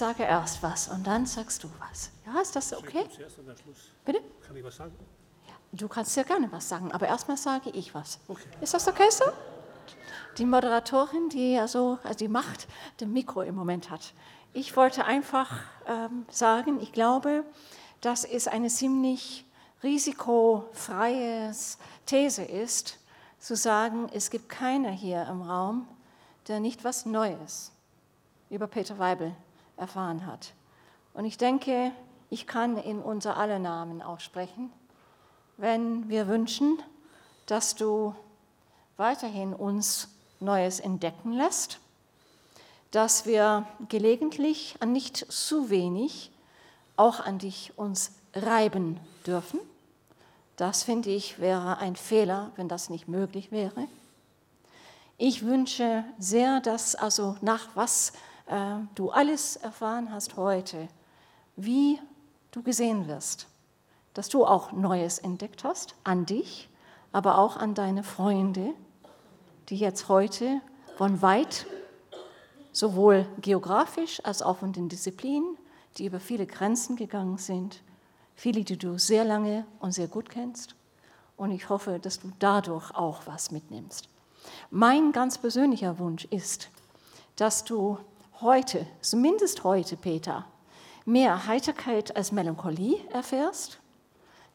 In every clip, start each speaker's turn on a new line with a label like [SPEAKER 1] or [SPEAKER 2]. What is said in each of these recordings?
[SPEAKER 1] sage erst was und dann sagst du was. Ja, ist das okay? Bitte?
[SPEAKER 2] Kann ich was sagen?
[SPEAKER 1] Du kannst ja gerne was sagen, aber erstmal sage ich was.
[SPEAKER 2] Okay.
[SPEAKER 1] Ist das okay so? Die Moderatorin, die also, also die Macht dem Mikro im Moment hat. Ich wollte einfach ähm, sagen, ich glaube, dass es eine ziemlich risikofreie These ist, zu sagen, es gibt keiner hier im Raum, der nicht was Neues über Peter Weibel erfahren hat. Und ich denke, ich kann in unser aller Namen aussprechen, wenn wir wünschen, dass du weiterhin uns Neues entdecken lässt, dass wir gelegentlich an nicht zu wenig auch an dich uns reiben dürfen. Das finde ich wäre ein Fehler, wenn das nicht möglich wäre. Ich wünsche sehr, dass also nach was du alles erfahren hast heute, wie du gesehen wirst, dass du auch Neues entdeckt hast an dich, aber auch an deine Freunde, die jetzt heute von weit, sowohl geografisch als auch von den Disziplinen, die über viele Grenzen gegangen sind, viele, die du sehr lange und sehr gut kennst. Und ich hoffe, dass du dadurch auch was mitnimmst. Mein ganz persönlicher Wunsch ist, dass du heute, zumindest heute, Peter, mehr Heiterkeit als Melancholie erfährst,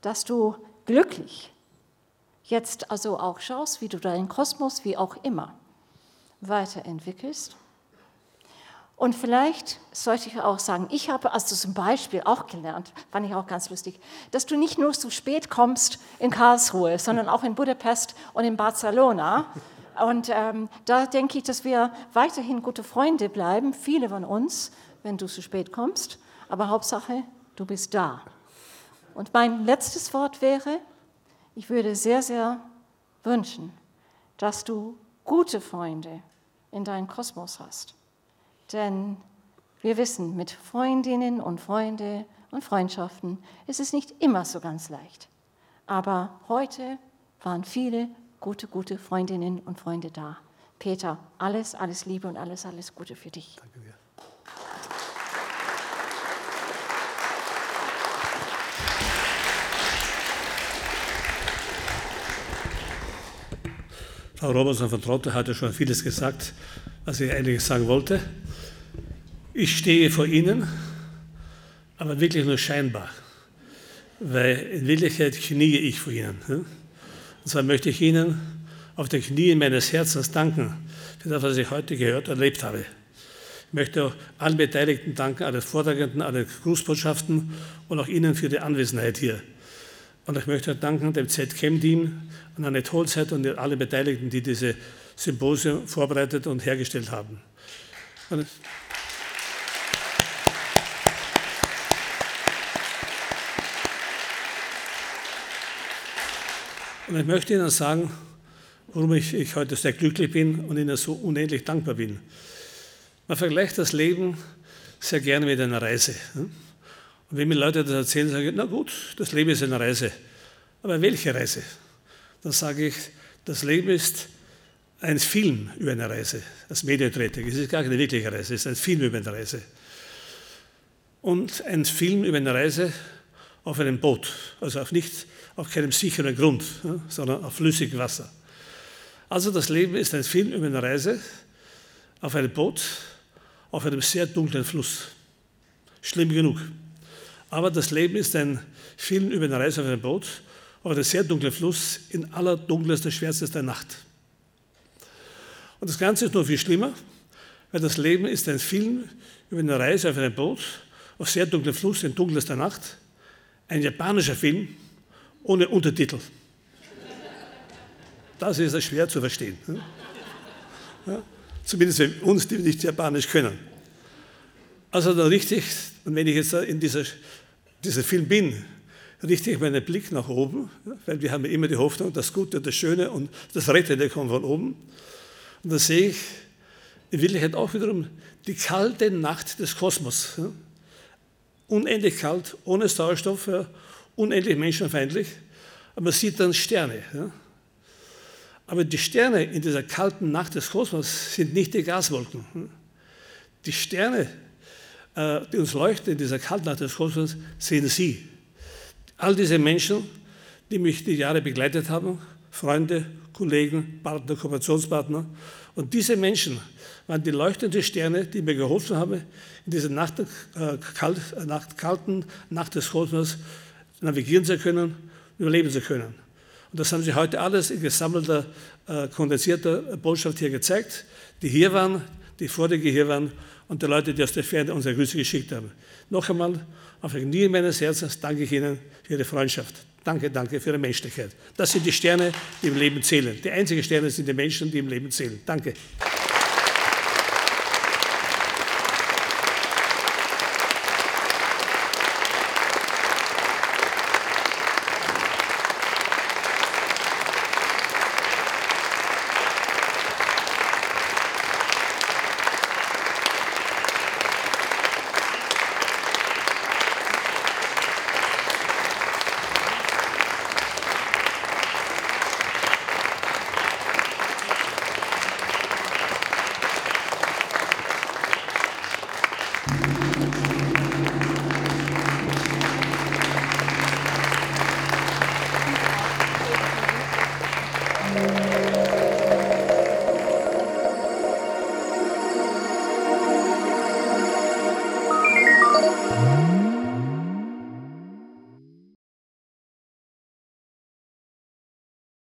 [SPEAKER 1] dass du glücklich jetzt also auch schaust, wie du deinen Kosmos, wie auch immer, weiterentwickelst. Und vielleicht sollte ich auch sagen, ich habe also zum Beispiel auch gelernt, fand ich auch ganz lustig, dass du nicht nur zu spät kommst in Karlsruhe, sondern auch in Budapest und in Barcelona. Und ähm, da denke ich, dass wir weiterhin gute Freunde bleiben, viele von uns, wenn du zu spät kommst. Aber Hauptsache, du bist da. Und mein letztes Wort wäre, ich würde sehr, sehr wünschen, dass du gute Freunde in deinem Kosmos hast. Denn wir wissen, mit Freundinnen und Freunde und Freundschaften ist es nicht immer so ganz leicht. Aber heute waren viele gute, gute Freundinnen und Freunde da. Peter, alles, alles Liebe und alles, alles Gute für dich.
[SPEAKER 2] Danke dir. Frau Robertson von Trotte hat ja schon vieles gesagt, was ich eigentlich sagen wollte. Ich stehe vor Ihnen, aber wirklich nur scheinbar, weil in Wirklichkeit kniee ich vor Ihnen. Und zwar möchte ich Ihnen auf den Knien meines Herzens danken für das, was ich heute gehört und erlebt habe. Ich möchte auch allen Beteiligten danken, allen Vortragenden, allen Grußbotschaften und auch Ihnen für die Anwesenheit hier. Und ich möchte danken dem ZChem-Team, an Annette Holzheit und alle Beteiligten, die diese Symposium vorbereitet und hergestellt haben. Und Und ich möchte Ihnen sagen, warum ich, ich, heute sehr glücklich bin und Ihnen so unendlich dankbar bin. Man vergleicht das Leben sehr gerne mit einer Reise. Und wenn mir Leute das erzählen, sage ich, na gut, das Leben ist eine Reise. Aber welche Reise? Dann sage ich, das Leben ist ein Film über eine Reise, als Medientritik. Es ist gar keine wirkliche Reise, es ist ein Film über eine Reise. Und ein Film über eine Reise auf einem Boot, also auf nicht auf keinem sicheren Grund, sondern auf flüssigem Wasser. Also das Leben ist ein Film über eine Reise auf einem Boot, auf einem sehr dunklen Fluss. Schlimm genug. Aber das Leben ist ein Film über eine Reise auf einem Boot, auf einem sehr dunklen Fluss, in aller dunkelster, schwärzester Nacht. Und das Ganze ist noch viel schlimmer, weil das Leben ist ein Film über eine Reise auf einem Boot, auf sehr dunklem Fluss, in dunkelster Nacht, ein japanischer Film ohne Untertitel. Das ist schwer zu verstehen. Ja? Zumindest für uns, die nicht Japanisch können. Also da richtig, und wenn ich jetzt in dieser, dieser Film bin, richte ich meinen Blick nach oben, weil wir haben immer die Hoffnung, das Gute, das Schöne und das Rettende kommt von oben. Und da sehe ich in Wirklichkeit auch wiederum die kalte Nacht des Kosmos. Unendlich kalt, ohne Sauerstoff, unendlich menschenfeindlich, aber man sieht dann Sterne. Ja? Aber die Sterne in dieser kalten Nacht des Kosmos sind nicht die Gaswolken. Die Sterne äh, die uns leuchten in dieser Kaltnacht des Kosmos, sind Sie. All diese Menschen, die mich die Jahre begleitet haben, Freunde, Kollegen, Partner, Kooperationspartner. Und diese Menschen waren die leuchtenden Sterne, die mir geholfen haben, in dieser Nacht, äh, kalt, äh, Nacht, kalten Nacht des Kosmos navigieren zu können, überleben zu können. Und das haben sie heute alles in gesammelter, äh, kondensierter Botschaft hier gezeigt, die hier waren, die vorige hier waren und die Leute, die aus der Ferne unsere Grüße geschickt haben. Noch einmal, auf den Knien meines Herzens danke ich Ihnen für Ihre Freundschaft. Danke, danke für Ihre Menschlichkeit. Das sind die Sterne, die im Leben zählen. Die einzigen Sterne sind die Menschen, die im Leben zählen. Danke.